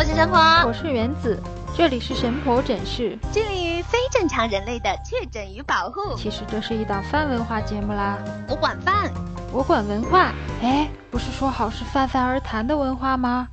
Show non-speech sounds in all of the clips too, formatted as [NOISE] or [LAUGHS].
我是神婆，我是原子，这里是神婆诊室，致力于非正常人类的确诊与保护。其实这是一档泛文化节目啦。我管饭，我管文化。哎，不是说好是泛泛而谈的文化吗？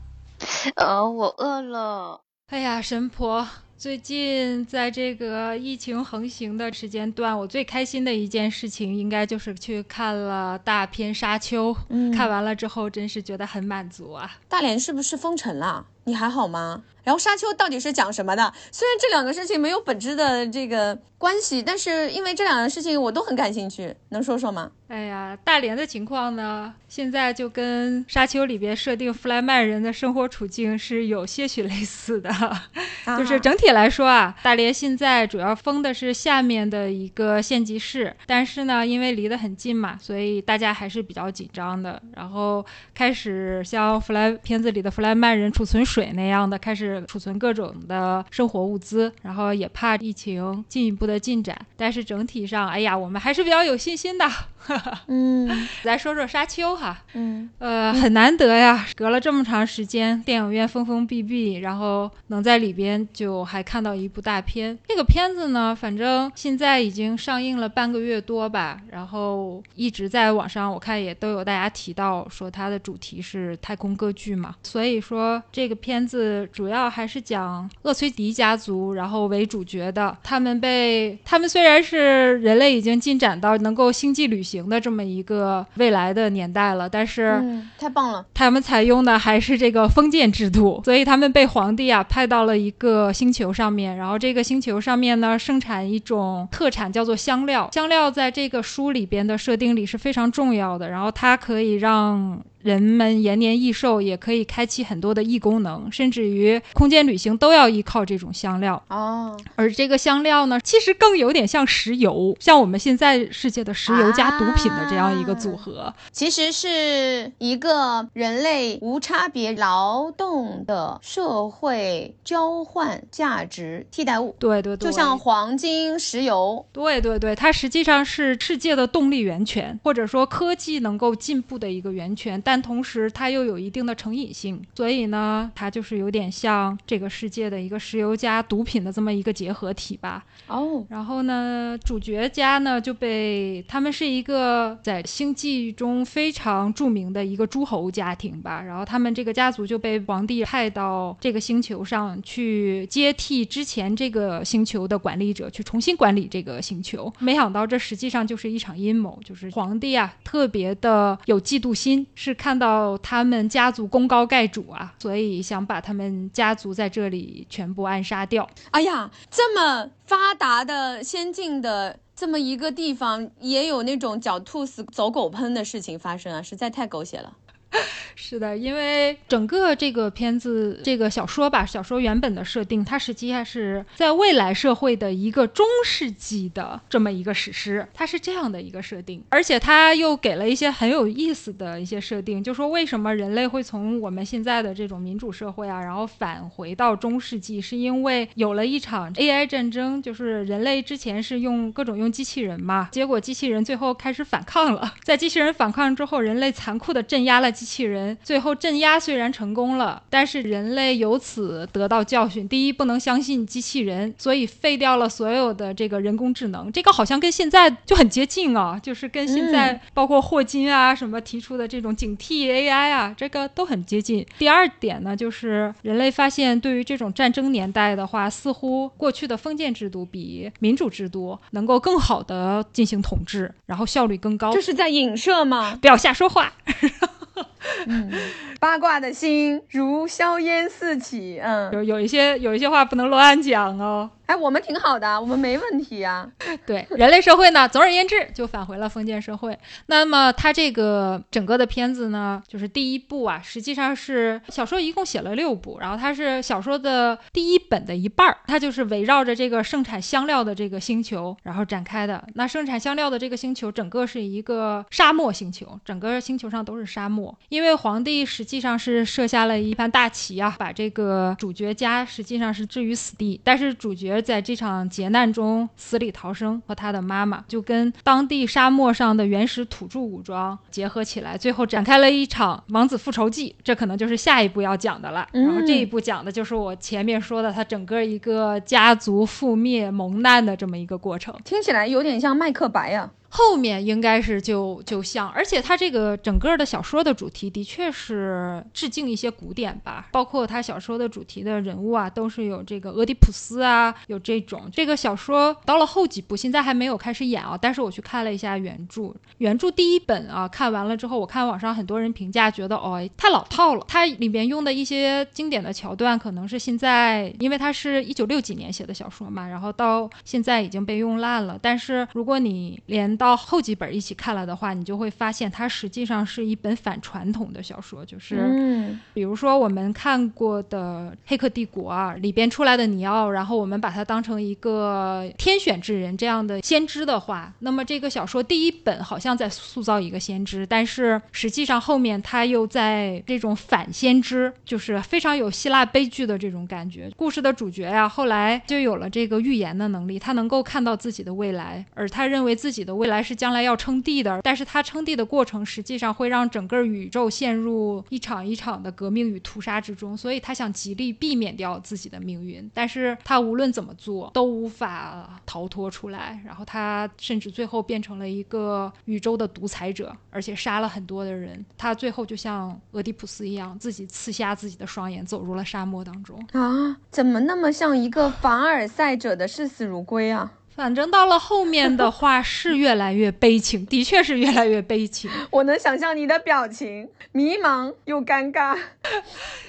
呃，我饿了。哎呀，神婆。最近在这个疫情横行的时间段，我最开心的一件事情，应该就是去看了大片《沙丘》。嗯，看完了之后，真是觉得很满足啊！大连是不是封城了？你还好吗？然后《沙丘》到底是讲什么的？虽然这两个事情没有本质的这个关系，但是因为这两个事情我都很感兴趣，能说说吗？哎呀，大连的情况呢，现在就跟《沙丘》里边设定弗莱曼人的生活处境是有些许类似的，[LAUGHS] 就是整体来说啊，大连现在主要封的是下面的一个县级市，但是呢，因为离得很近嘛，所以大家还是比较紧张的。然后开始像弗莱片子里的弗莱曼人储存水那样的，开始储存各种的生活物资，然后也怕疫情进一步的进展。但是整体上，哎呀，我们还是比较有信心的。[LAUGHS] 嗯，来说说《沙丘》哈，嗯，呃，很难得呀，隔了这么长时间，电影院封封闭闭，然后能在里边就还看到一部大片。这个片子呢，反正现在已经上映了半个月多吧，然后一直在网上我看也都有大家提到说它的主题是太空歌剧嘛，所以说这个片子主要还是讲厄崔迪家族，然后为主角的，他们被他们虽然是人类已经进展到能够星际旅行。的这么一个未来的年代了，但是太棒了，他们采用的还是这个封建制度，所以他们被皇帝啊派到了一个星球上面，然后这个星球上面呢生产一种特产叫做香料，香料在这个书里边的设定里是非常重要的，然后它可以让。人们延年益寿，也可以开启很多的异功能，甚至于空间旅行都要依靠这种香料哦。而这个香料呢，其实更有点像石油，像我们现在世界的石油加毒品的这样一个组合，其实是一个人类无差别劳动的社会交换价值替代物。对对对，就像黄金、石油。对对对，它实际上是世界的动力源泉，或者说科技能够进步的一个源泉，但。同时，它又有一定的成瘾性，所以呢，它就是有点像这个世界的一个石油加毒品的这么一个结合体吧。哦，然后呢，主角家呢就被他们是一个在星际中非常著名的一个诸侯家庭吧，然后他们这个家族就被皇帝派到这个星球上去接替之前这个星球的管理者，去重新管理这个星球。没想到这实际上就是一场阴谋，就是皇帝啊特别的有嫉妒心，是看。到他们家族功高盖主啊，所以想把他们家族在这里全部暗杀掉。哎呀，这么发达的、先进的这么一个地方，也有那种狡兔死走狗烹的事情发生啊，实在太狗血了。[LAUGHS] 是的，因为整个这个片子，这个小说吧，小说原本的设定，它实际上是在未来社会的一个中世纪的这么一个史诗，它是这样的一个设定，而且它又给了一些很有意思的一些设定，就说为什么人类会从我们现在的这种民主社会啊，然后返回到中世纪，是因为有了一场 AI 战争，就是人类之前是用各种用机器人嘛，结果机器人最后开始反抗了，在机器人反抗之后，人类残酷的镇压了机器人。最后镇压虽然成功了，但是人类由此得到教训：第一，不能相信机器人，所以废掉了所有的这个人工智能。这个好像跟现在就很接近啊，就是跟现在包括霍金啊什么提出的这种警惕 AI 啊，这个都很接近。第二点呢，就是人类发现对于这种战争年代的话，似乎过去的封建制度比民主制度能够更好的进行统治，然后效率更高。这是在影射吗？[LAUGHS] 不要瞎说话。嗯，八卦的心如硝烟四起。嗯，有有一些有一些话不能乱讲哦。哎，我们挺好的，我们没问题呀。对，人类社会呢，总而言之就返回了封建社会。那么它这个整个的片子呢，就是第一部啊，实际上是小说一共写了六部，然后它是小说的第一本的一半儿，它就是围绕着这个盛产香料的这个星球然后展开的。那盛产香料的这个星球，整个是一个沙漠星球，整个星球上都是沙漠。因为皇帝实际上是设下了一盘大棋啊，把这个主角家实际上是置于死地，但是主角。角在这场劫难中死里逃生，和他的妈妈就跟当地沙漠上的原始土著武装结合起来，最后展开了一场王子复仇记。这可能就是下一步要讲的了。然后这一步讲的就是我前面说的他整个一个家族覆灭、蒙难的这么一个过程，听起来有点像麦克白呀。后面应该是就就像，而且他这个整个的小说的主题的确是致敬一些古典吧，包括他小说的主题的人物啊，都是有这个俄狄浦斯啊，有这种。这个小说到了后几部，现在还没有开始演啊，但是我去看了一下原著，原著第一本啊，看完了之后，我看网上很多人评价觉得哦太老套了，它里边用的一些经典的桥段，可能是现在因为它是一九六几年写的小说嘛，然后到现在已经被用烂了。但是如果你连到后几本一起看了的话，你就会发现它实际上是一本反传统的小说，就是，嗯，比如说我们看过的《黑客帝国》啊，里边出来的尼奥，然后我们把它当成一个天选之人这样的先知的话，那么这个小说第一本好像在塑造一个先知，但是实际上后面他又在这种反先知，就是非常有希腊悲剧的这种感觉。故事的主角呀，后来就有了这个预言的能力，他能够看到自己的未来，而他认为自己的未来是将。将来要称帝的，但是他称帝的过程实际上会让整个宇宙陷入一场一场的革命与屠杀之中，所以他想极力避免掉自己的命运，但是他无论怎么做都无法逃脱出来，然后他甚至最后变成了一个宇宙的独裁者，而且杀了很多的人，他最后就像俄狄浦斯一样，自己刺瞎自己的双眼，走入了沙漠当中啊！怎么那么像一个凡尔赛者的视死如归啊？反正到了后面的话 [LAUGHS] 是越来越悲情，的确是越来越悲情。我能想象你的表情，迷茫又尴尬。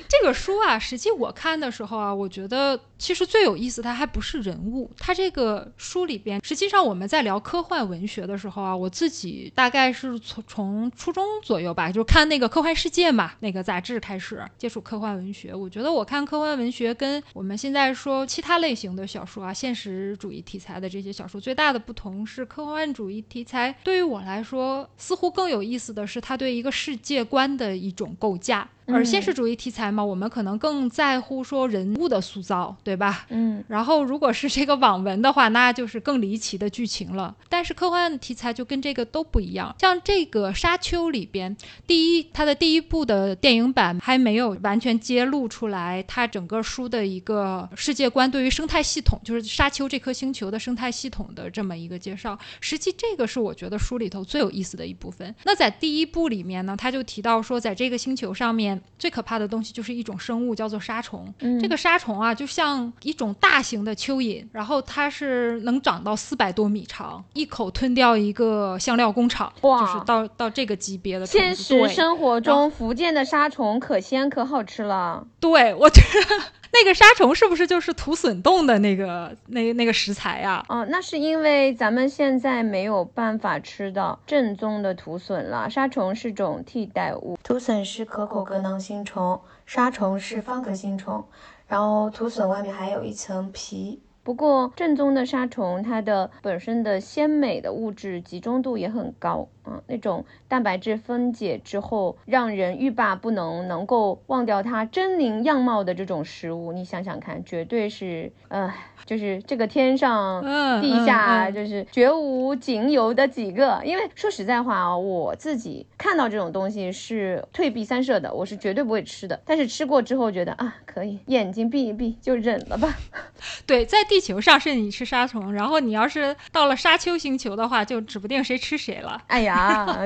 这个书啊，实际我看的时候啊，我觉得。其实最有意思，它还不是人物。它这个书里边，实际上我们在聊科幻文学的时候啊，我自己大概是从从初中左右吧，就看那个《科幻世界》嘛，那个杂志开始接触科幻文学。我觉得我看科幻文学跟我们现在说其他类型的小说啊，现实主义题材的这些小说最大的不同是，科幻主义题材对于我来说，似乎更有意思的是它对一个世界观的一种构架。而现实主义题材嘛，我们可能更在乎说人物的塑造，对吧？嗯。然后如果是这个网文的话，那就是更离奇的剧情了。但是科幻题材就跟这个都不一样。像这个《沙丘》里边，第一，它的第一部的电影版还没有完全揭露出来它整个书的一个世界观，对于生态系统，就是沙丘这颗星球的生态系统的这么一个介绍。实际这个是我觉得书里头最有意思的一部分。那在第一部里面呢，他就提到说，在这个星球上面。最可怕的东西就是一种生物，叫做沙虫。这个沙虫啊，就像一种大型的蚯蚓，然后它是能长到四百多米长，一口吞掉一个香料工厂。哇，就是到到这个级别的。现实生活中，福建的沙虫可鲜可好吃了。对，我觉得。那个沙虫是不是就是土笋冻的那个那那个食材呀？哦，那是因为咱们现在没有办法吃到正宗的土笋了，沙虫是种替代物。土笋是可口格囊星虫，沙虫是方格星虫，然后土笋外面还有一层皮。不过正宗的沙虫，它的本身的鲜美的物质集中度也很高。嗯，那种蛋白质分解之后，让人欲罢不能，能够忘掉它狰狞样貌的这种食物，你想想看，绝对是，呃，就是这个天上地下就是绝无仅有的几个。因为说实在话啊，我自己看到这种东西是退避三舍的，我是绝对不会吃的。但是吃过之后觉得啊，可以，眼睛闭一闭就忍了吧。[LAUGHS] 对，在地球上是你吃沙虫，然后你要是到了沙丘星球的话，就指不定谁吃谁了。哎呀。啊，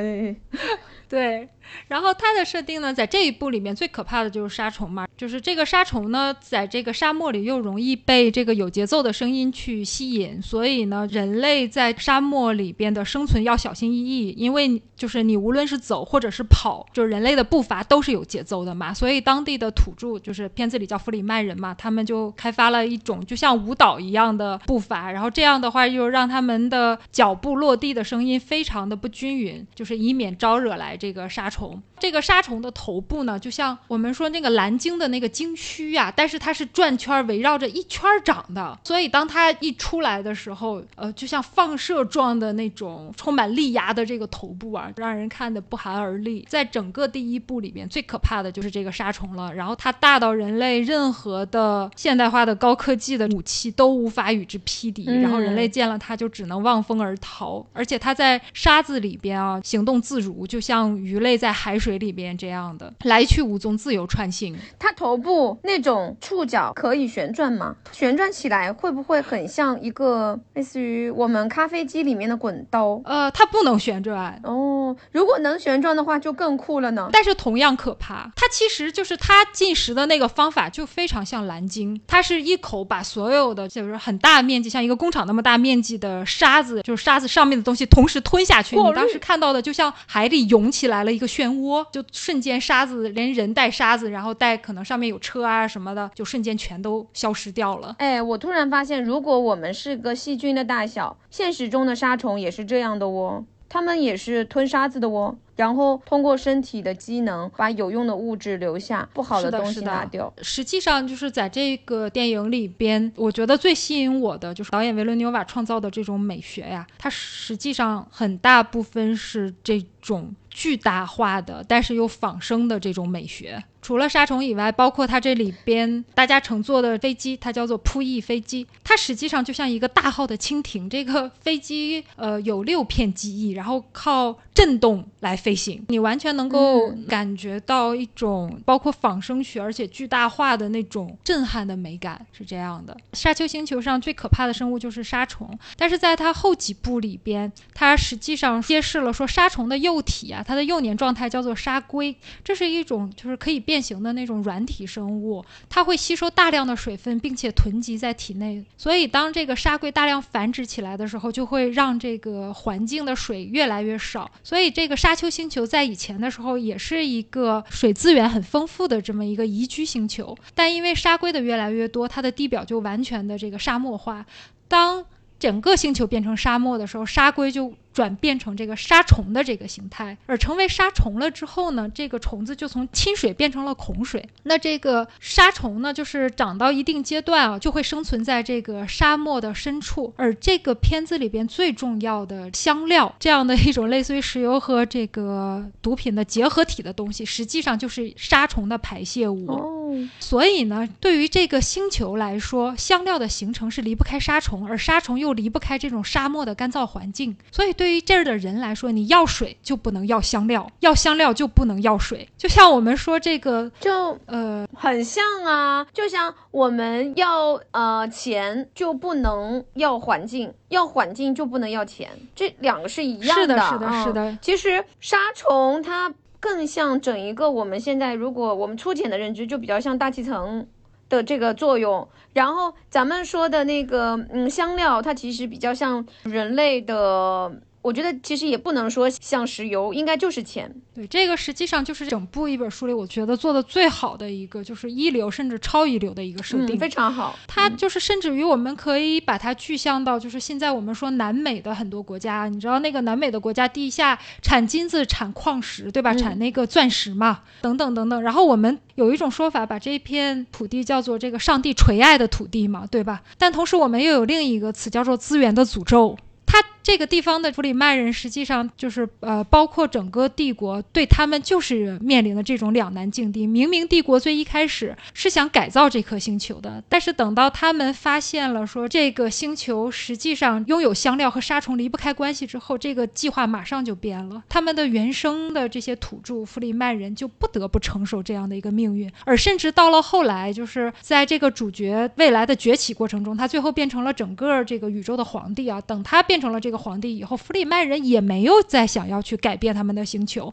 [LAUGHS] 对。然后它的设定呢，在这一部里面最可怕的就是沙虫嘛，就是这个沙虫呢，在这个沙漠里又容易被这个有节奏的声音去吸引，所以呢，人类在沙漠里边的生存要小心翼翼，因为就是你无论是走或者是跑，就是人类的步伐都是有节奏的嘛，所以当地的土著就是片子里叫弗里曼人嘛，他们就开发了一种就像舞蹈一样的步伐，然后这样的话又让他们的脚步落地的声音非常的不均匀，就是以免招惹来这个沙。虫。这个沙虫的头部呢，就像我们说那个蓝鲸的那个鲸须呀，但是它是转圈围绕着一圈长的，所以当它一出来的时候，呃，就像放射状的那种充满力压的这个头部啊，让人看的不寒而栗。在整个第一部里面，最可怕的就是这个沙虫了。然后它大到人类任何的现代化的高科技的武器都无法与之匹敌，然后人类见了它就只能望风而逃。而且它在沙子里边啊，行动自如，就像鱼类在海水。里边这样的来去无踪，自由穿行。它头部那种触角可以旋转吗？旋转起来会不会很像一个类似于我们咖啡机里面的滚刀？呃，它不能旋转哦。如果能旋转的话，就更酷了呢。但是同样可怕。它其实就是它进食的那个方法就非常像蓝鲸，它是一口把所有的就是很大面积，像一个工厂那么大面积的沙子，就是沙子上面的东西同时吞下去。你当时看到的就像海里涌起来了一个漩涡。就瞬间沙子连人带沙子，然后带可能上面有车啊什么的，就瞬间全都消失掉了。哎，我突然发现，如果我们是个细菌的大小，现实中的沙虫也是这样的哦，它们也是吞沙子的哦。然后通过身体的机能把有用的物质留下，不好的东西拿掉。实际上就是在这个电影里边，我觉得最吸引我的就是导演维伦纽瓦创造的这种美学呀，它实际上很大部分是这种巨大化的，但是又仿生的这种美学。除了杀虫以外，包括它这里边大家乘坐的飞机，它叫做扑翼飞机，它实际上就像一个大号的蜻蜓。这个飞机呃有六片机翼，然后靠震动来飞行，你完全能够感觉到一种包括仿生学而且巨大化的那种震撼的美感，是这样的。沙丘星球上最可怕的生物就是沙虫，但是在它后几部里边，它实际上揭示了说沙虫的幼体啊，它的幼年状态叫做沙龟，这是一种就是可以变。形的那种软体生物，它会吸收大量的水分，并且囤积在体内。所以，当这个沙龟大量繁殖起来的时候，就会让这个环境的水越来越少。所以，这个沙丘星球在以前的时候也是一个水资源很丰富的这么一个宜居星球。但因为沙龟的越来越多，它的地表就完全的这个沙漠化。当整个星球变成沙漠的时候，沙龟就。转变成这个沙虫的这个形态，而成为沙虫了之后呢，这个虫子就从亲水变成了孔水。那这个沙虫呢，就是长到一定阶段啊，就会生存在这个沙漠的深处。而这个片子里边最重要的香料，这样的一种类似于石油和这个毒品的结合体的东西，实际上就是沙虫的排泄物。哦。所以呢，对于这个星球来说，香料的形成是离不开沙虫，而沙虫又离不开这种沙漠的干燥环境。所以。对于这儿的人来说，你要水就不能要香料，要香料就不能要水。就像我们说这个，就呃很像啊，就像我们要呃钱就不能要环境，要环境就不能要钱，这两个是一样的。是的，是的，是的。其实沙虫它更像整一个我们现在，如果我们粗浅的认知，就比较像大气层的这个作用。然后咱们说的那个嗯香料，它其实比较像人类的。我觉得其实也不能说像石油，应该就是钱。对，这个实际上就是整部一本书里，我觉得做的最好的一个，就是一流甚至超一流的一个设定，非常好。它就是甚至于我们可以把它具象到，就是现在我们说南美的很多国家，你知道那个南美的国家地下产金子、产矿石，对吧？产那个钻石嘛，等等等等。然后我们有一种说法，把这片土地叫做这个上帝垂爱的土地嘛，对吧？但同时我们又有另一个词叫做资源的诅咒。它这个地方的弗里曼人，实际上就是呃，包括整个帝国，对他们就是面临的这种两难境地。明明帝国最一开始是想改造这颗星球的，但是等到他们发现了说这个星球实际上拥有香料和杀虫离不开关系之后，这个计划马上就变了。他们的原生的这些土著弗里曼人就不得不承受这样的一个命运，而甚至到了后来，就是在这个主角未来的崛起过程中，他最后变成了整个这个宇宙的皇帝啊。等他变成了这个皇帝以后，弗里曼人也没有再想要去改变他们的星球，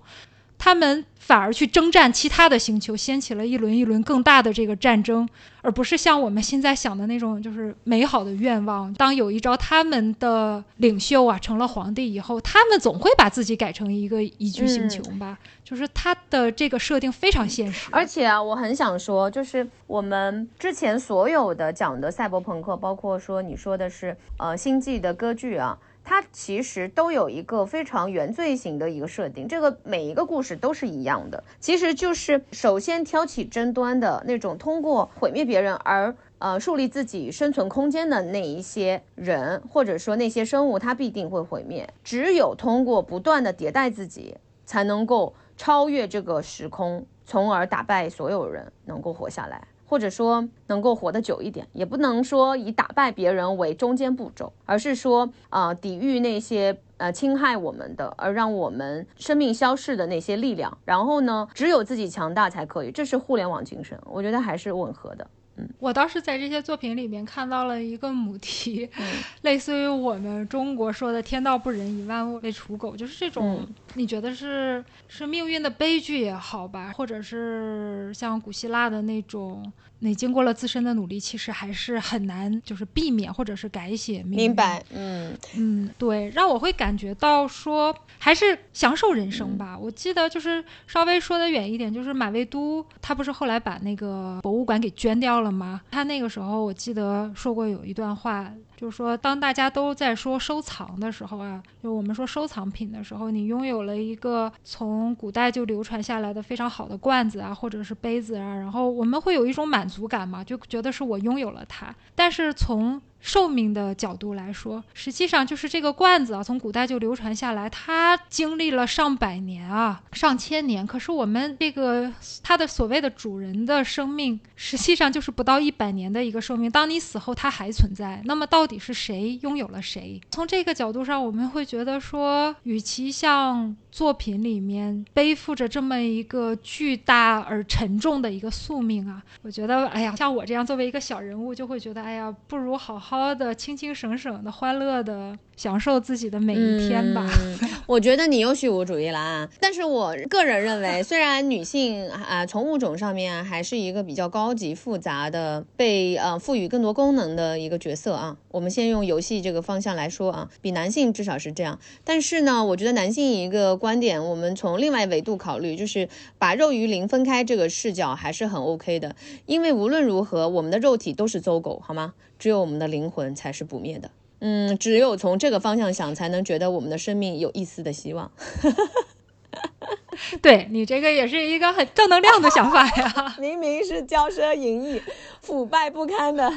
他们反而去征战其他的星球，掀起了一轮一轮更大的这个战争，而不是像我们现在想的那种就是美好的愿望。当有一朝他们的领袖啊成了皇帝以后，他们总会把自己改成一个宜居星球吧？就是他的这个设定非常现实。而且啊，我很想说，就是我们之前所有的讲的赛博朋克，包括说你说的是呃星际的歌剧啊。它其实都有一个非常原罪型的一个设定，这个每一个故事都是一样的，其实就是首先挑起争端的那种，通过毁灭别人而呃树立自己生存空间的那一些人，或者说那些生物，它必定会毁灭。只有通过不断的迭代自己，才能够超越这个时空，从而打败所有人，能够活下来。或者说能够活得久一点，也不能说以打败别人为中间步骤，而是说啊，抵御那些呃侵害我们的，而让我们生命消逝的那些力量。然后呢，只有自己强大才可以，这是互联网精神，我觉得还是吻合的。我倒是在这些作品里面看到了一个母题，[LAUGHS] 类似于我们中国说的“天道不仁，以万物为刍狗”，就是这种，你觉得是是命运的悲剧也好吧，或者是像古希腊的那种。你经过了自身的努力，其实还是很难，就是避免或者是改写命运。明白，嗯嗯，对，让我会感觉到说，还是享受人生吧。我记得就是稍微说的远一点，就是马未都，他不是后来把那个博物馆给捐掉了吗？他那个时候我记得说过有一段话。就是说，当大家都在说收藏的时候啊，就我们说收藏品的时候，你拥有了一个从古代就流传下来的非常好的罐子啊，或者是杯子啊，然后我们会有一种满足感嘛，就觉得是我拥有了它。但是从寿命的角度来说，实际上就是这个罐子啊，从古代就流传下来，它经历了上百年啊，上千年。可是我们这个它的所谓的主人的生命，实际上就是不到一百年的一个寿命。当你死后，它还存在。那么到底是谁拥有了谁？从这个角度上，我们会觉得说，与其像作品里面背负着这么一个巨大而沉重的一个宿命啊，我觉得，哎呀，像我这样作为一个小人物，就会觉得，哎呀，不如好好。的，清清省省的，欢乐的享受自己的每一天吧。我觉得你又虚无主义了啊！但是我个人认为，[LAUGHS] 虽然女性啊从物种上面还是一个比较高级复杂的，被呃赋予更多功能的一个角色啊。我们先用游戏这个方向来说啊，比男性至少是这样。但是呢，我觉得男性一个观点，我们从另外维度考虑，就是把肉与灵分开这个视角还是很 OK 的。因为无论如何，我们的肉体都是走狗，好吗？只有我们的灵魂才是不灭的，嗯，只有从这个方向想，才能觉得我们的生命有一丝的希望。[LAUGHS] 对你这个也是一个很正能量的想法呀，[LAUGHS] 明明是骄奢淫逸、腐败不堪的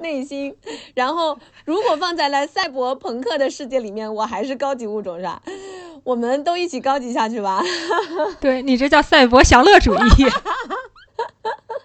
内心，然后如果放在了赛博朋克的世界里面，我还是高级物种是吧？我们都一起高级下去吧。[LAUGHS] 对你这叫赛博享乐主义。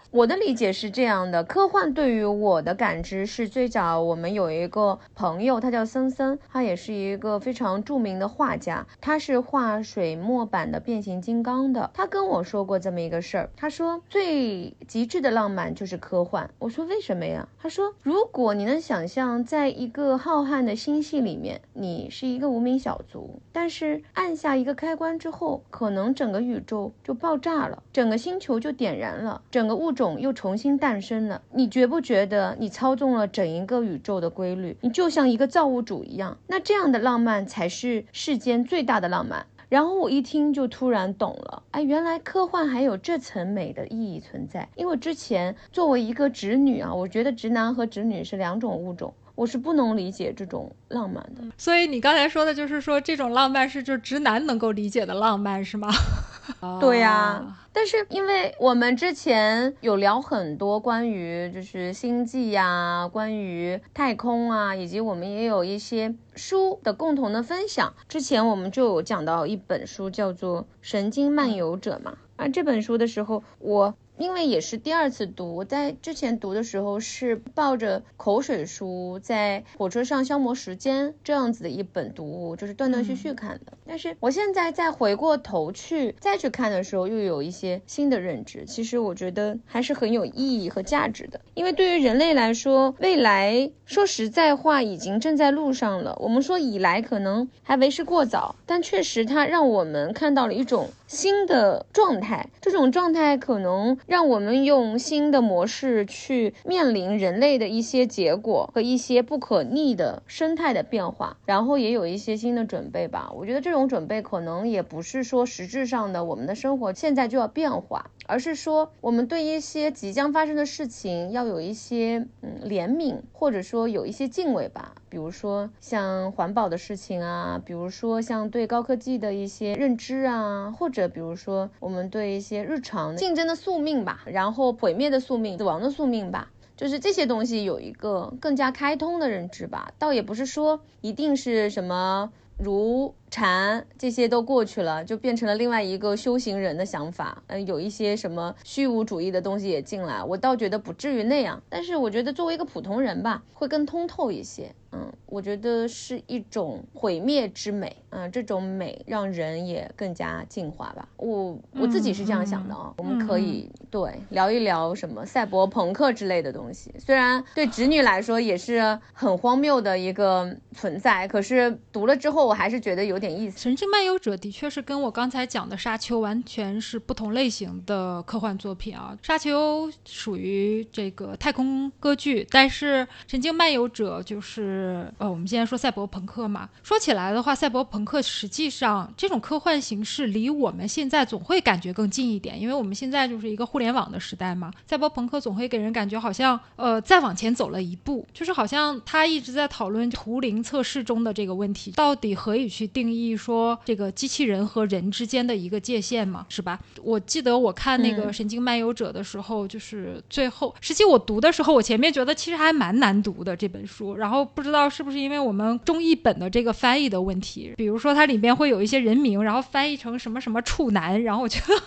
我的理解是这样的，科幻对于我的感知是最早我们有一个朋友，他叫森森，他也是一个非常著名的画家，他是画水墨版的变形金刚的。他跟我说过这么一个事儿，他说最极致的浪漫就是科幻。我说为什么呀？他说如果你能想象，在一个浩瀚的星系里面，你是一个无名小卒，但是按下一个开关之后，可能整个宇宙就爆炸了，整个星球就点燃了，整个物种。又重新诞生了，你觉不觉得你操纵了整一个宇宙的规律？你就像一个造物主一样，那这样的浪漫才是世间最大的浪漫。然后我一听就突然懂了，哎，原来科幻还有这层美的意义存在。因为之前作为一个直女啊，我觉得直男和直女是两种物种。我是不能理解这种浪漫的，所以你刚才说的就是说这种浪漫是就直男能够理解的浪漫是吗？对呀，但是因为我们之前有聊很多关于就是星际呀、关于太空啊，以及我们也有一些书的共同的分享。之前我们就有讲到一本书叫做《神经漫游者》嘛，啊，这本书的时候我。因为也是第二次读，我在之前读的时候是抱着口水书，在火车上消磨时间这样子的一本读物，就是断断续续看的。但是我现在再回过头去再去看的时候，又有一些新的认知。其实我觉得还是很有意义和价值的，因为对于人类来说，未来说实在话已经正在路上了。我们说以来可能还为时过早，但确实它让我们看到了一种。新的状态，这种状态可能让我们用新的模式去面临人类的一些结果和一些不可逆的生态的变化，然后也有一些新的准备吧。我觉得这种准备可能也不是说实质上的，我们的生活现在就要变化，而是说我们对一些即将发生的事情要有一些嗯怜悯，或者说有一些敬畏吧。比如说像环保的事情啊，比如说像对高科技的一些认知啊，或者比如说我们对一些日常竞争的宿命吧，然后毁灭的宿命、死亡的宿命吧，就是这些东西有一个更加开通的认知吧。倒也不是说一定是什么如。禅这些都过去了，就变成了另外一个修行人的想法。嗯，有一些什么虚无主义的东西也进来，我倒觉得不至于那样。但是我觉得作为一个普通人吧，会更通透一些。嗯，我觉得是一种毁灭之美。嗯，这种美让人也更加进化吧。我我自己是这样想的啊。我们可以对聊一聊什么赛博朋克之类的东西。虽然对侄女来说也是很荒谬的一个存在，可是读了之后，我还是觉得有。有点意思，《神经漫游者》的确是跟我刚才讲的《沙丘》完全是不同类型的科幻作品啊，《沙丘》属于这个太空歌剧，但是《神经漫游者》就是呃，我们现在说赛博朋克嘛。说起来的话，赛博朋克实际上这种科幻形式离我们现在总会感觉更近一点，因为我们现在就是一个互联网的时代嘛。赛博朋克总会给人感觉好像呃再往前走了一步，就是好像他一直在讨论图灵测试中的这个问题，到底何以去定。定义说这个机器人和人之间的一个界限嘛，是吧？我记得我看那个《神经漫游者》的时候，就是最后，实际我读的时候，我前面觉得其实还蛮难读的这本书，然后不知道是不是因为我们中译本的这个翻译的问题，比如说它里面会有一些人名，然后翻译成什么什么处男，然后我觉得。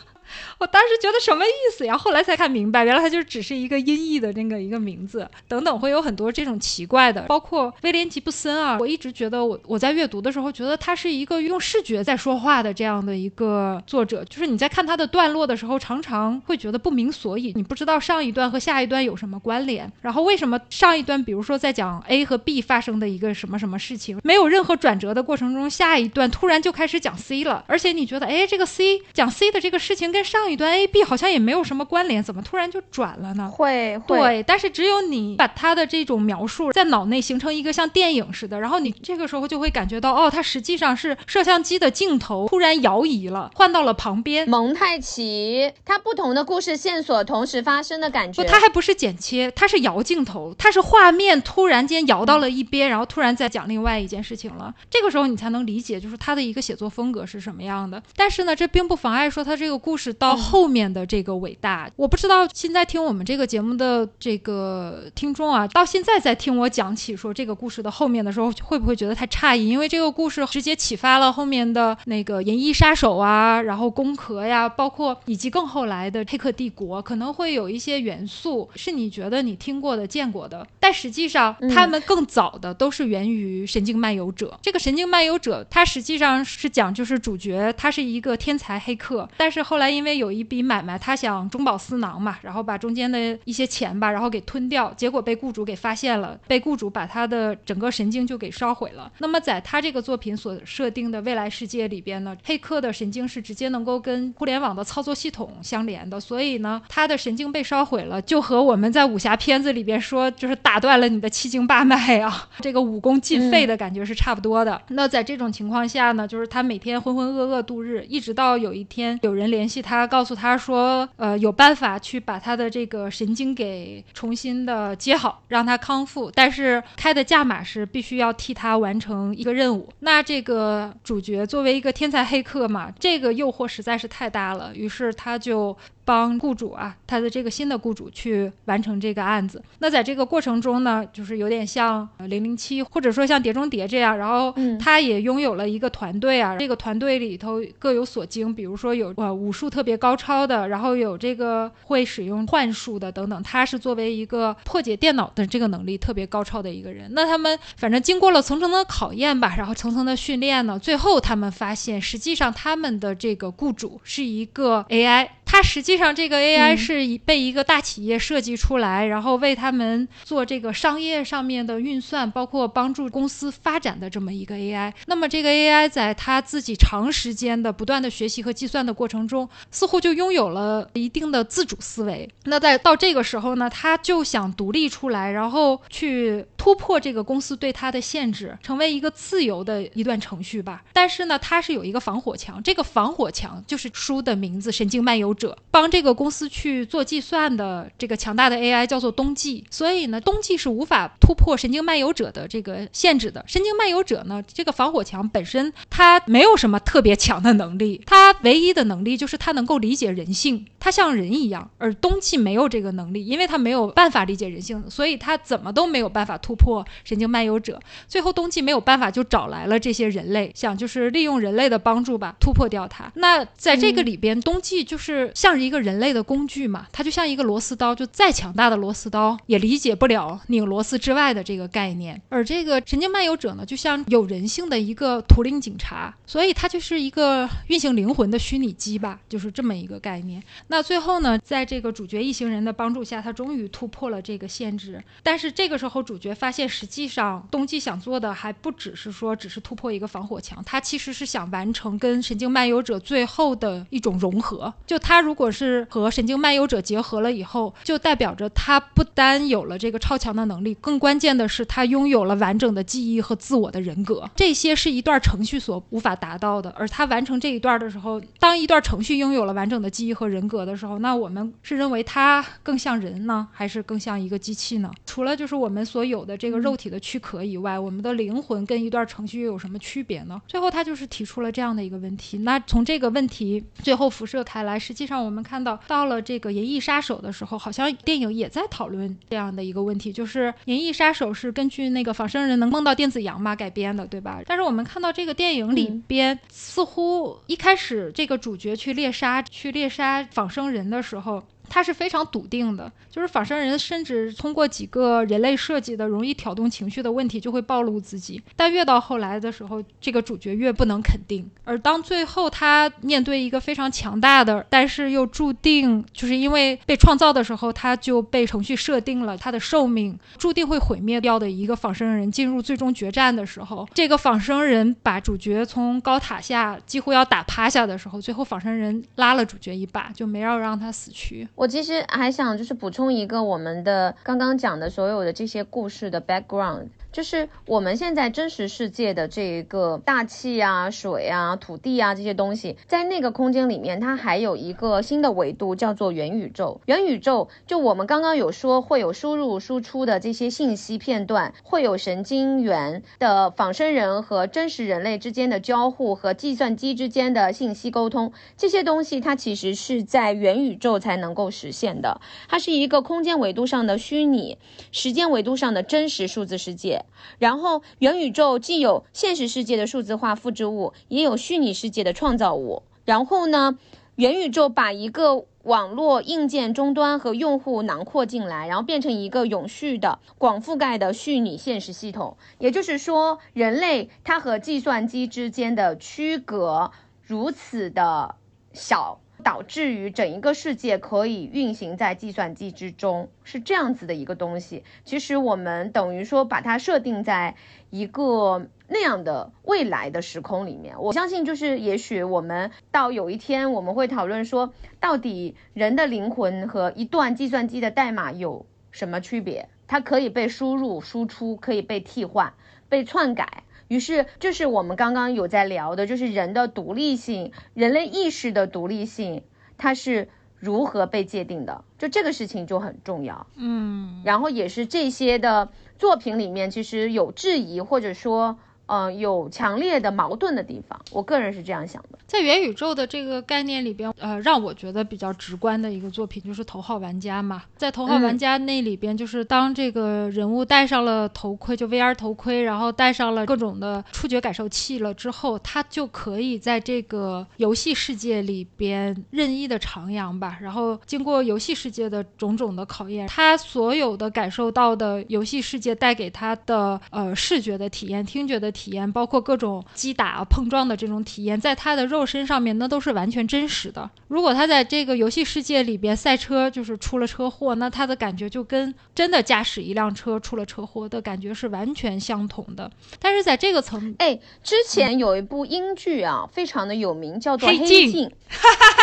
我当时觉得什么意思呀？后来才看明白，原来它就只是一个音译的那个一个名字。等等，会有很多这种奇怪的，包括威廉吉布森啊。我一直觉得，我我在阅读的时候，觉得他是一个用视觉在说话的这样的一个作者。就是你在看他的段落的时候，常常会觉得不明所以，你不知道上一段和下一段有什么关联。然后为什么上一段，比如说在讲 A 和 B 发生的一个什么什么事情，没有任何转折的过程中，下一段突然就开始讲 C 了，而且你觉得，哎，这个 C 讲 C 的这个事情跟上一段 A B 好像也没有什么关联，怎么突然就转了呢？会，对，但是只有你把他的这种描述在脑内形成一个像电影似的，然后你这个时候就会感觉到，哦，它实际上是摄像机的镜头突然摇移了，换到了旁边。蒙太奇，它不同的故事线索同时发生的感觉。不，它还不是剪切，它是摇镜头，它是画面突然间摇到了一边，然后突然再讲另外一件事情了。这个时候你才能理解，就是他的一个写作风格是什么样的。但是呢，这并不妨碍说他这个故事到。后面的这个伟大，我不知道现在听我们这个节目的这个听众啊，到现在在听我讲起说这个故事的后面的时候，会不会觉得太诧异？因为这个故事直接启发了后面的那个《银翼杀手》啊，然后《攻壳》呀，包括以及更后来的《黑客帝国》，可能会有一些元素是你觉得你听过的、见过的，但实际上他们更早的都是源于《神经漫游者》。这个《神经漫游者》它实际上是讲就是主角他是一个天才黑客，但是后来因为有一一笔买卖，他想中饱私囊嘛，然后把中间的一些钱吧，然后给吞掉，结果被雇主给发现了，被雇主把他的整个神经就给烧毁了。那么在他这个作品所设定的未来世界里边呢，黑客的神经是直接能够跟互联网的操作系统相连的，所以呢，他的神经被烧毁了，就和我们在武侠片子里边说就是打断了你的七经八脉啊，[LAUGHS] 这个武功尽废的感觉是差不多的。那在这种情况下呢，就是他每天浑浑噩噩度日，一直到有一天有人联系他，他告诉。他说：“呃，有办法去把他的这个神经给重新的接好，让他康复。但是开的价码是必须要替他完成一个任务。那这个主角作为一个天才黑客嘛，这个诱惑实在是太大了，于是他就。”帮雇主啊，他的这个新的雇主去完成这个案子。那在这个过程中呢，就是有点像零零七，或者说像碟中谍这样。然后他也拥有了一个团队啊，这个团队里头各有所精，比如说有呃武术特别高超的，然后有这个会使用幻术的等等。他是作为一个破解电脑的这个能力特别高超的一个人。那他们反正经过了层层的考验吧，然后层层的训练呢，最后他们发现，实际上他们的这个雇主是一个 AI。它实际上这个 AI 是被一个大企业设计出来，然后为他们做这个商业上面的运算，包括帮助公司发展的这么一个 AI。那么这个 AI 在它自己长时间的不断的学习和计算的过程中，似乎就拥有了一定的自主思维。那在到这个时候呢，他就想独立出来，然后去。突破这个公司对它的限制，成为一个自由的一段程序吧。但是呢，它是有一个防火墙，这个防火墙就是书的名字《神经漫游者》，帮这个公司去做计算的这个强大的 AI 叫做冬季。所以呢，冬季是无法突破神经漫游者的这个限制的。神经漫游者呢，这个防火墙本身它没有什么特别强的能力，它唯一的能力就是它能够理解人性，它像人一样。而冬季没有这个能力，因为它没有办法理解人性，所以它怎么都没有办法突破神经漫游者。最后，冬季没有办法，就找来了这些人类，想就是利用人类的帮助吧，突破掉它。那在这个里边，冬季就是像是一个人类的工具嘛，它就像一个螺丝刀，就再强大的螺丝刀也理解不了拧螺丝之外的这个概念。而这个神经漫游者呢，就像有人性的一个图灵警察，所以它就是一个运行灵魂的虚拟机吧，就是这么一个概念。那最后呢，在这个主角一行人的帮助下，他终于突破了这个限制。但是这个时候，主角发现，实际上冬季想做的还不只是说只是突破一个防火墙，他其实是想完成跟神经漫游者最后的一种融合。就他如果是和神经漫游者结合了以后，就代表着他不单有了这个超强的能力，更关键的是他拥有了完整的记忆和自我的人格。这些是一段程序所无法达到的。而他完成这一段的时候，当一段程序拥有了完整的记忆和人格的时候，那我们是认为他更像人呢，还是更像一个机器呢？除了就是我们所有的这个肉体的躯壳以外，我们的灵魂跟一段程序又有什么区别呢？最后他就是提出了这样的一个问题。那从这个问题最后辐射开来，实际上我们看到到了这个《银翼杀手》的时候，好像电影也在讨论这样的一个问题，就是《银翼杀手》是根据那个仿生人能梦到电子羊嘛改编的，对吧？但是我们看到这个电影里边，似乎一开始这个主角去猎杀去猎杀仿生人的时候。他是非常笃定的，就是仿生人甚至通过几个人类设计的容易挑动情绪的问题就会暴露自己，但越到后来的时候，这个主角越不能肯定。而当最后他面对一个非常强大的，但是又注定就是因为被创造的时候，他就被程序设定了他的寿命注定会毁灭掉的一个仿生人进入最终决战的时候，这个仿生人把主角从高塔下几乎要打趴下的时候，最后仿生人拉了主角一把，就没要让他死去。我其实还想就是补充一个我们的刚刚讲的所有的这些故事的 background。就是我们现在真实世界的这一个大气啊、水啊、土地啊这些东西，在那个空间里面，它还有一个新的维度，叫做元宇宙。元宇宙就我们刚刚有说会有输入输出的这些信息片段，会有神经元的仿生人和真实人类之间的交互和计算机之间的信息沟通，这些东西它其实是在元宇宙才能够实现的。它是一个空间维度上的虚拟，时间维度上的真实数字世界。然后，元宇宙既有现实世界的数字化复制物，也有虚拟世界的创造物。然后呢，元宇宙把一个网络硬件终端和用户囊括进来，然后变成一个永续的、广覆盖的虚拟现实系统。也就是说，人类它和计算机之间的区隔如此的小。导致于整一个世界可以运行在计算机之中，是这样子的一个东西。其实我们等于说把它设定在一个那样的未来的时空里面。我相信，就是也许我们到有一天我们会讨论说，到底人的灵魂和一段计算机的代码有什么区别？它可以被输入、输出，可以被替换、被篡改。于是，这是我们刚刚有在聊的，就是人的独立性，人类意识的独立性，它是如何被界定的？就这个事情就很重要。嗯，然后也是这些的作品里面，其实有质疑或者说。嗯，有强烈的矛盾的地方，我个人是这样想的。在元宇宙的这个概念里边，呃，让我觉得比较直观的一个作品就是《头号玩家》嘛。在《头号玩家》那里边，就是当这个人物戴上了头盔，就 VR 头盔，然后戴上了各种的触觉感受器了之后，他就可以在这个游戏世界里边任意的徜徉吧。然后经过游戏世界的种种的考验，他所有的感受到的游戏世界带给他的呃视觉的体验、听觉的。体包括各种击打、碰撞的这种体验，在他的肉身上面，那都是完全真实的。如果他在这个游戏世界里边赛车，就是出了车祸，那他的感觉就跟真的驾驶一辆车出了车祸的感觉是完全相同的。但是在这个层，哎，之前有一部英剧啊，非常的有名，叫做《黑镜》，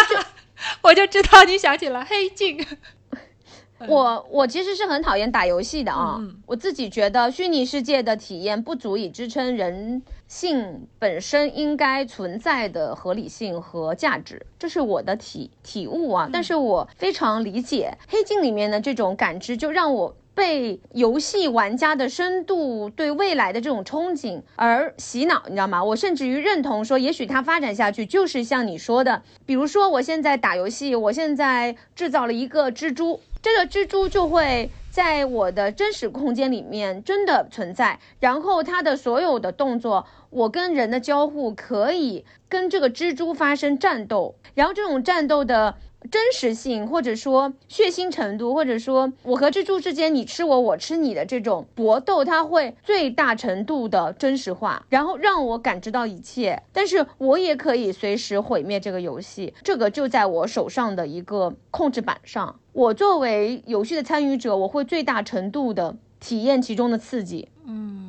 [LAUGHS] 我就知道你想起了《黑镜》。我我其实是很讨厌打游戏的啊，我自己觉得虚拟世界的体验不足以支撑人性本身应该存在的合理性和价值，这是我的体体悟啊。但是我非常理解黑镜里面的这种感知，就让我。被游戏玩家的深度对未来的这种憧憬而洗脑，你知道吗？我甚至于认同说，也许它发展下去就是像你说的，比如说我现在打游戏，我现在制造了一个蜘蛛，这个蜘蛛就会在我的真实空间里面真的存在，然后它的所有的动作，我跟人的交互可以跟这个蜘蛛发生战斗，然后这种战斗的。真实性，或者说血腥程度，或者说我和蜘蛛之间你吃我我吃你的这种搏斗，它会最大程度的真实化，然后让我感知到一切。但是我也可以随时毁灭这个游戏，这个就在我手上的一个控制板上。我作为游戏的参与者，我会最大程度的体验其中的刺激。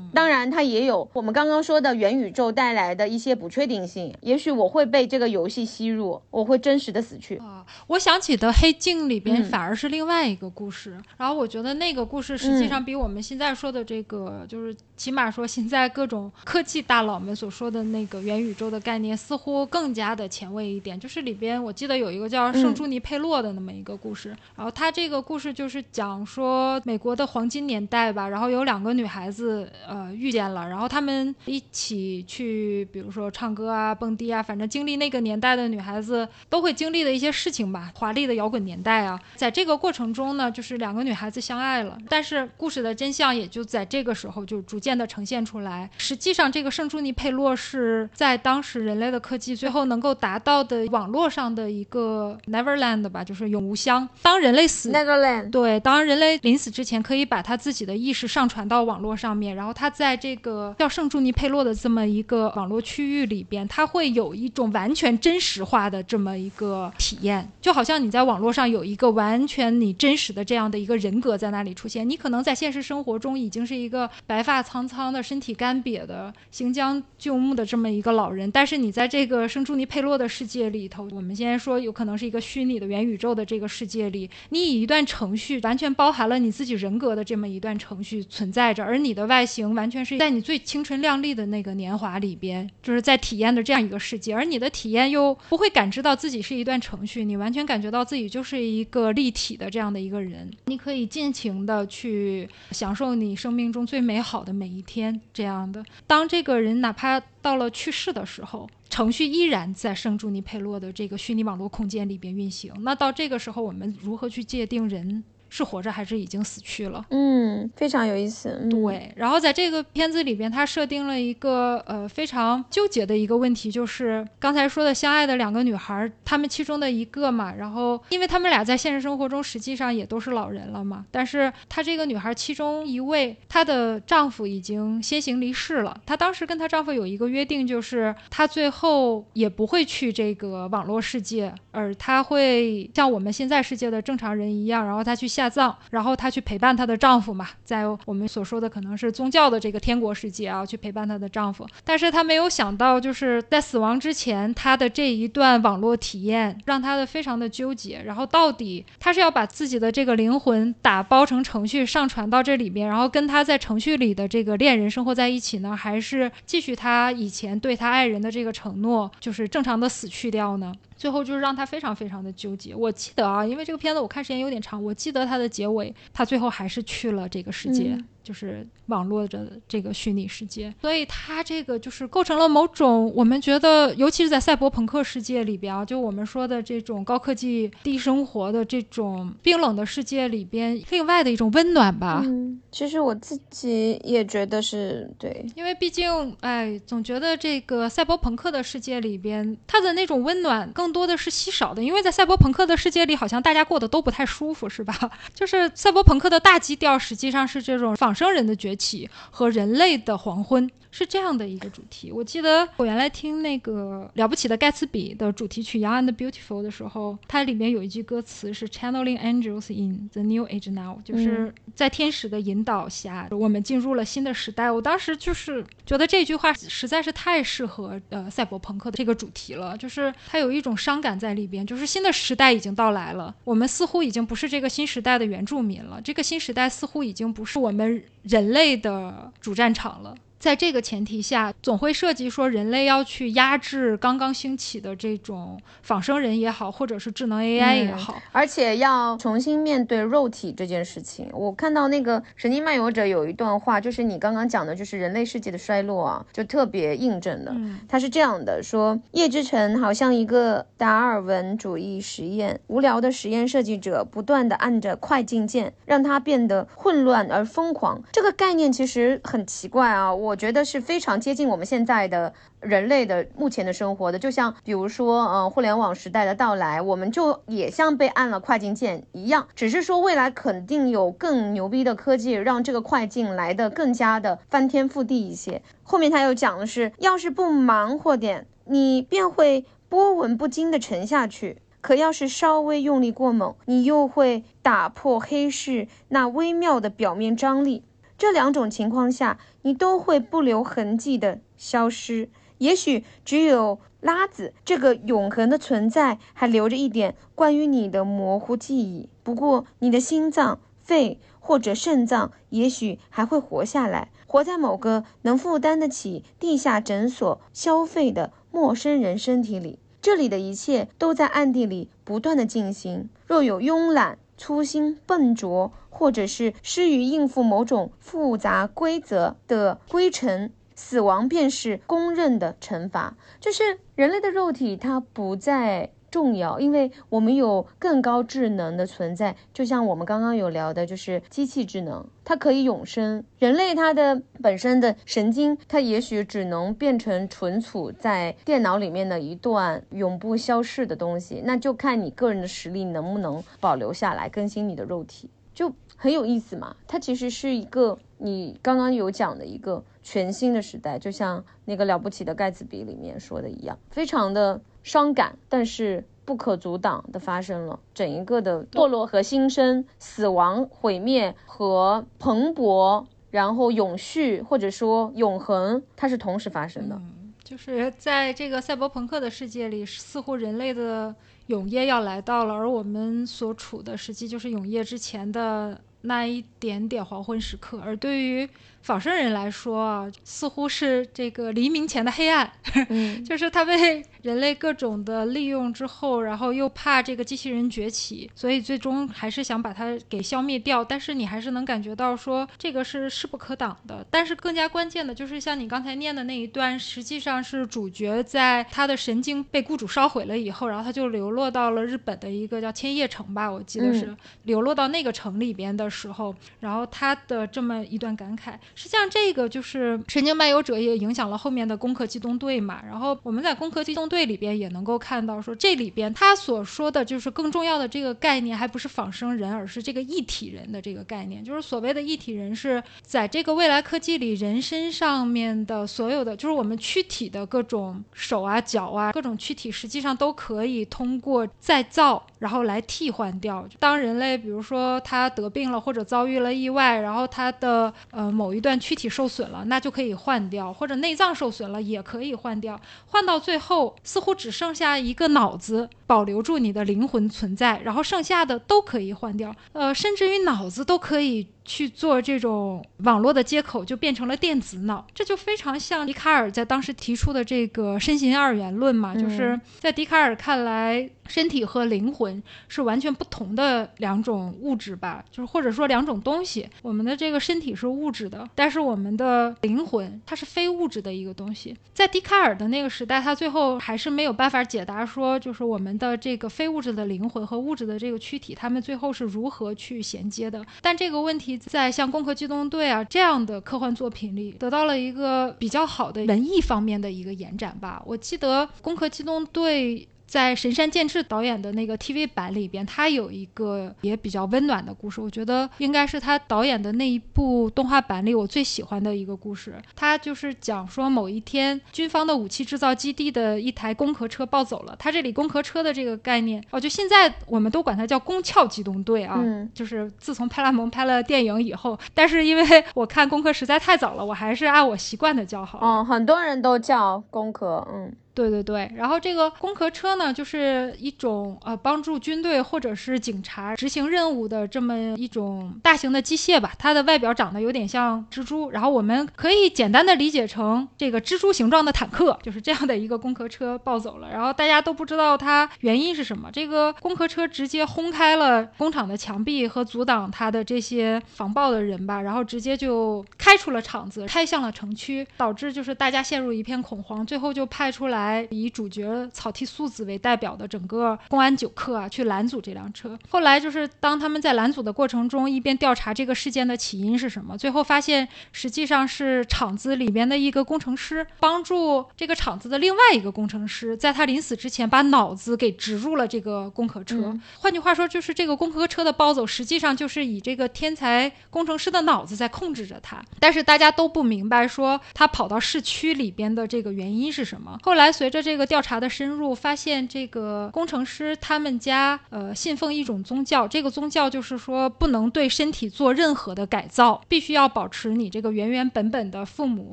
嗯。当然，它也有我们刚刚说的元宇宙带来的一些不确定性。也许我会被这个游戏吸入，我会真实的死去。啊，我想起的《黑镜》里边反而是另外一个故事。然后我觉得那个故事实际上比我们现在说的这个，就是起码说现在各种科技大佬们所说的那个元宇宙的概念，似乎更加的前卫一点。就是里边我记得有一个叫圣朱尼佩洛的那么一个故事。然后他这个故事就是讲说美国的黄金年代吧，然后有两个女孩子，呃。呃，遇见了，然后他们一起去，比如说唱歌啊、蹦迪啊，反正经历那个年代的女孩子都会经历的一些事情吧。华丽的摇滚年代啊，在这个过程中呢，就是两个女孩子相爱了，但是故事的真相也就在这个时候就逐渐的呈现出来。实际上，这个圣朱尼佩洛是在当时人类的科技最后能够达到的网络上的一个 Neverland 吧，就是永无乡。当人类死，Neverland，对，当人类临死之前可以把他自己的意识上传到网络上面，然后他。在这个叫圣朱尼佩洛的这么一个网络区域里边，它会有一种完全真实化的这么一个体验，就好像你在网络上有一个完全你真实的这样的一个人格在那里出现。你可能在现实生活中已经是一个白发苍苍的、身体干瘪的、行将就木的这么一个老人，但是你在这个圣朱尼佩洛的世界里头，我们现在说有可能是一个虚拟的元宇宙的这个世界里，你以一段程序完全包含了你自己人格的这么一段程序存在着，而你的外形。[LAUGHS] 完全是在你最青春靓丽的那个年华里边，就是在体验的这样一个世界，而你的体验又不会感知到自己是一段程序，你完全感觉到自己就是一个立体的这样的一个人，你可以尽情的去享受你生命中最美好的每一天。这样的，当这个人哪怕到了去世的时候，程序依然在圣朱尼佩洛的这个虚拟网络空间里边运行。那到这个时候，我们如何去界定人？是活着还是已经死去了？嗯，非常有意思。对，然后在这个片子里边，他设定了一个呃非常纠结的一个问题，就是刚才说的相爱的两个女孩，她们其中的一个嘛，然后因为她们俩在现实生活中实际上也都是老人了嘛，但是她这个女孩其中一位，她的丈夫已经先行离世了。她当时跟她丈夫有一个约定，就是她最后也不会去这个网络世界，而她会像我们现在世界的正常人一样，然后她去。下葬，然后她去陪伴她的丈夫嘛，在我们所说的可能是宗教的这个天国世界啊，去陪伴她的丈夫。但是她没有想到，就是在死亡之前，她的这一段网络体验让她的非常的纠结。然后到底她是要把自己的这个灵魂打包成程序上传到这里边，然后跟她在程序里的这个恋人生活在一起呢，还是继续她以前对她爱人的这个承诺，就是正常的死去掉呢？最后就是让他非常非常的纠结。我记得啊，因为这个片子我看时间有点长，我记得它的结尾，他最后还是去了这个世界。就是网络的这个虚拟世界，所以它这个就是构成了某种我们觉得，尤其是在赛博朋克世界里边啊，就我们说的这种高科技低生活的这种冰冷的世界里边，另外的一种温暖吧。嗯，其实我自己也觉得是对，因为毕竟，哎，总觉得这个赛博朋克的世界里边，它的那种温暖更多的是稀少的，因为在赛博朋克的世界里，好像大家过得都不太舒服，是吧？[LAUGHS] 就是赛博朋克的大基调实际上是这种仿。生人的崛起和人类的黄昏。是这样的一个主题。我记得我原来听那个了不起的盖茨比的主题曲《Young and Beautiful》的时候，它里面有一句歌词是 “Channeling angels in the new age now”，就是在天使的引导下，我们进入了新的时代。我当时就是觉得这句话实在是太适合呃赛博朋克的这个主题了，就是它有一种伤感在里边，就是新的时代已经到来了，我们似乎已经不是这个新时代的原住民了，这个新时代似乎已经不是我们人类的主战场了。在这个前提下，总会涉及说人类要去压制刚刚兴起的这种仿生人也好，或者是智能 AI 也好，而且要重新面对肉体这件事情。我看到那个《神经漫游者》有一段话，就是你刚刚讲的，就是人类世界的衰落啊，就特别印证的。他是这样的说：叶之城好像一个达尔文主义实验，无聊的实验设计者不断的按着快进键，让它变得混乱而疯狂。这个概念其实很奇怪啊，我。我觉得是非常接近我们现在的人类的目前的生活的，就像比如说，嗯，互联网时代的到来，我们就也像被按了快进键一样，只是说未来肯定有更牛逼的科技，让这个快进来的更加的翻天覆地一些。后面他又讲的是，要是不忙活点，你便会波纹不惊的沉下去；可要是稍微用力过猛，你又会打破黑市那微妙的表面张力。这两种情况下，你都会不留痕迹的消失。也许只有拉子这个永恒的存在还留着一点关于你的模糊记忆。不过，你的心脏、肺或者肾脏也许还会活下来，活在某个能负担得起地下诊所消费的陌生人身体里。这里的一切都在暗地里不断的进行。若有慵懒、粗心、笨拙。或者是失于应付某种复杂规则的规程，死亡便是公认的惩罚。就是人类的肉体，它不再重要，因为我们有更高智能的存在。就像我们刚刚有聊的，就是机器智能，它可以永生。人类它的本身的神经，它也许只能变成存储在电脑里面的一段永不消逝的东西。那就看你个人的实力能不能保留下来，更新你的肉体。就很有意思嘛，它其实是一个你刚刚有讲的一个全新的时代，就像那个了不起的盖茨比里面说的一样，非常的伤感，但是不可阻挡的发生了，整一个的堕落和新生、死亡、毁灭和蓬勃，然后永续或者说永恒，它是同时发生的。就是在这个赛博朋克的世界里，似乎人类的。永夜要来到了，而我们所处的实际就是永夜之前的那一点点黄昏时刻，而对于。仿生人来说啊，似乎是这个黎明前的黑暗，[LAUGHS] 就是他被人类各种的利用之后，然后又怕这个机器人崛起，所以最终还是想把它给消灭掉。但是你还是能感觉到说这个是势不可挡的。但是更加关键的就是像你刚才念的那一段，实际上是主角在他的神经被雇主烧毁了以后，然后他就流落到了日本的一个叫千叶城吧，我记得是流落到那个城里边的时候，然后他的这么一段感慨。实际上，这个就是《神经漫游者》也影响了后面的《攻壳机动队》嘛。然后我们在《攻壳机动队》里边也能够看到，说这里边他所说的就是更重要的这个概念，还不是仿生人，而是这个一体人的这个概念。就是所谓的一体人，是在这个未来科技里，人身上面的所有的，就是我们躯体的各种手啊、脚啊，各种躯体，实际上都可以通过再造，然后来替换掉。当人类比如说他得病了，或者遭遇了意外，然后他的呃某一一段。躯体受损了，那就可以换掉；或者内脏受损了，也可以换掉。换到最后，似乎只剩下一个脑子保留住你的灵魂存在，然后剩下的都可以换掉。呃，甚至于脑子都可以。去做这种网络的接口，就变成了电子脑，这就非常像笛卡尔在当时提出的这个身心二元论嘛。就是在笛卡尔看来，身体和灵魂是完全不同的两种物质吧，就是或者说两种东西。我们的这个身体是物质的，但是我们的灵魂它是非物质的一个东西。在笛卡尔的那个时代，他最后还是没有办法解答说，就是我们的这个非物质的灵魂和物质的这个躯体，他们最后是如何去衔接的。但这个问题。在像《攻壳机动队》啊这样的科幻作品里，得到了一个比较好的文艺方面的一个延展吧。我记得《攻壳机动队》在神山健治导演的那个 TV 版里边，他有一个也比较温暖的故事，我觉得应该是他导演的那一部动画版里我最喜欢的一个故事。他就是讲说某一天军方的武器制造基地的一台工壳车暴走了。他这里工壳车的这个概念哦，就现在我们都管它叫工壳机动队啊，就是自从派拉蒙拍了电影以后，但是因为我看工壳实在太早了，我还是按我习惯的叫好。嗯，很多人都叫工壳，嗯。对对对，然后这个攻壳车呢，就是一种呃帮助军队或者是警察执行任务的这么一种大型的机械吧。它的外表长得有点像蜘蛛，然后我们可以简单的理解成这个蜘蛛形状的坦克，就是这样的一个攻壳车暴走了。然后大家都不知道它原因是什么，这个攻壳车直接轰开了工厂的墙壁和阻挡它的这些防爆的人吧，然后直接就开出了厂子，开向了城区，导致就是大家陷入一片恐慌，最后就派出来。以主角草剃素子为代表的整个公安九课啊，去拦阻这辆车。后来就是当他们在拦阻的过程中，一边调查这个事件的起因是什么，最后发现实际上是厂子里边的一个工程师帮助这个厂子的另外一个工程师，在他临死之前把脑子给植入了这个工壳车。换句话说，就是这个工壳车的暴走，实际上就是以这个天才工程师的脑子在控制着他。但是大家都不明白说他跑到市区里边的这个原因是什么。后来。随着这个调查的深入，发现这个工程师他们家呃信奉一种宗教，这个宗教就是说不能对身体做任何的改造，必须要保持你这个原原本本的父母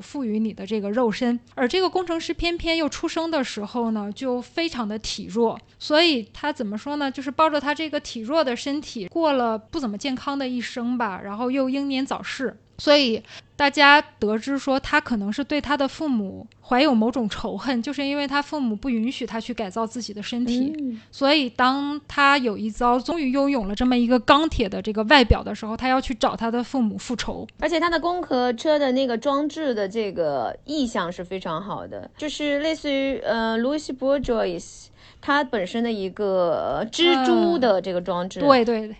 赋予你的这个肉身。而这个工程师偏偏又出生的时候呢，就非常的体弱，所以他怎么说呢？就是抱着他这个体弱的身体过了不怎么健康的一生吧，然后又英年早逝。所以大家得知说他可能是对他的父母怀有某种仇恨，就是因为他父母不允许他去改造自己的身体。所以当他有一遭终于拥有了这么一个钢铁的这个外表的时候，他要去找他的父母复仇。而且他的工壳车的那个装置的这个意象是非常好的，就是类似于呃，Louis Bourgeois 他本身的一个蜘蛛的这个装置。对对对。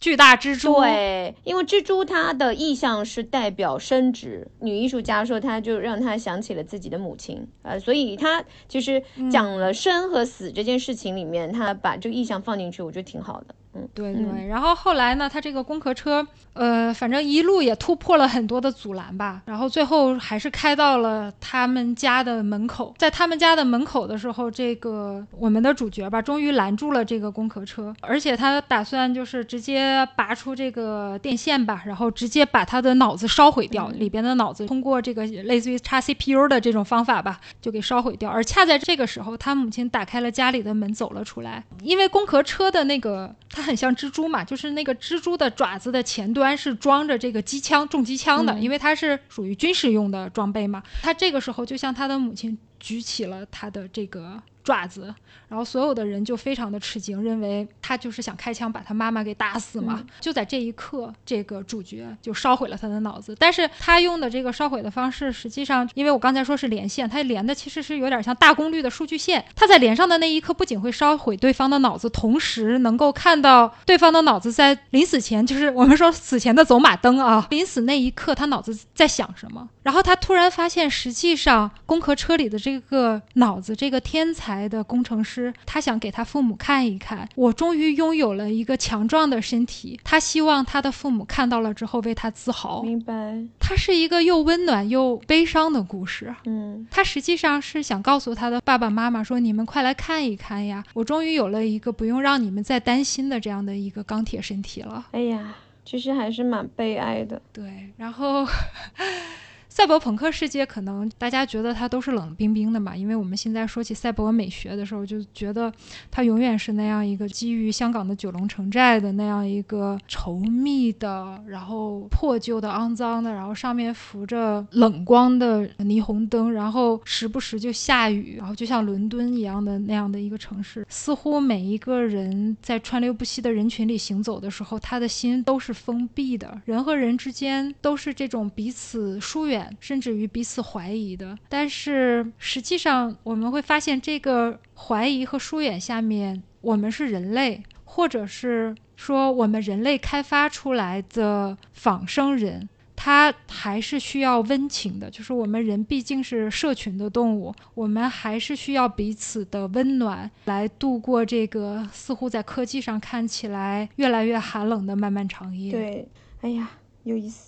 巨大蜘蛛，对，因为蜘蛛它的意象是代表生殖。女艺术家说，她就让她想起了自己的母亲，呃，所以她其实讲了生和死这件事情里面，她把这个意象放进去，我觉得挺好的。对对，然后后来呢，他这个工壳车，呃，反正一路也突破了很多的阻拦吧，然后最后还是开到了他们家的门口。在他们家的门口的时候，这个我们的主角吧，终于拦住了这个工壳车，而且他打算就是直接拔出这个电线吧，然后直接把他的脑子烧毁掉，里边的脑子通过这个类似于插 CPU 的这种方法吧，就给烧毁掉。而恰在这个时候，他母亲打开了家里的门走了出来，因为工壳车的那个。它很像蜘蛛嘛，就是那个蜘蛛的爪子的前端是装着这个机枪、重机枪的，因为它是属于军事用的装备嘛。他这个时候就向他的母亲举起了他的这个。爪子，然后所有的人就非常的吃惊，认为他就是想开枪把他妈妈给打死嘛。就在这一刻，这个主角就烧毁了他的脑子。但是他用的这个烧毁的方式，实际上，因为我刚才说是连线，他连的其实是有点像大功率的数据线。他在连上的那一刻，不仅会烧毁对方的脑子，同时能够看到对方的脑子在临死前，就是我们说死前的走马灯啊。临死那一刻，他脑子在想什么？然后他突然发现，实际上攻壳车里的这个脑子，这个天才的工程师，他想给他父母看一看，我终于拥有了一个强壮的身体。他希望他的父母看到了之后为他自豪。明白。他是一个又温暖又悲伤的故事。嗯，他实际上是想告诉他的爸爸妈妈说：“你们快来看一看呀，我终于有了一个不用让你们再担心的这样的一个钢铁身体了。”哎呀，其实还是蛮悲哀的。对，然后。赛博朋克世界可能大家觉得它都是冷冰冰的嘛，因为我们现在说起赛博美学的时候，就觉得它永远是那样一个基于香港的九龙城寨的那样一个稠密的，然后破旧的、肮脏的，然后上面浮着冷光的霓虹灯，然后时不时就下雨，然后就像伦敦一样的那样的一个城市。似乎每一个人在川流不息的人群里行走的时候，他的心都是封闭的，人和人之间都是这种彼此疏远。甚至于彼此怀疑的，但是实际上我们会发现，这个怀疑和疏远下面，我们是人类，或者是说我们人类开发出来的仿生人。它还是需要温情的。就是我们人毕竟是社群的动物，我们还是需要彼此的温暖来度过这个似乎在科技上看起来越来越寒冷的漫漫长夜。对，哎呀，有意思。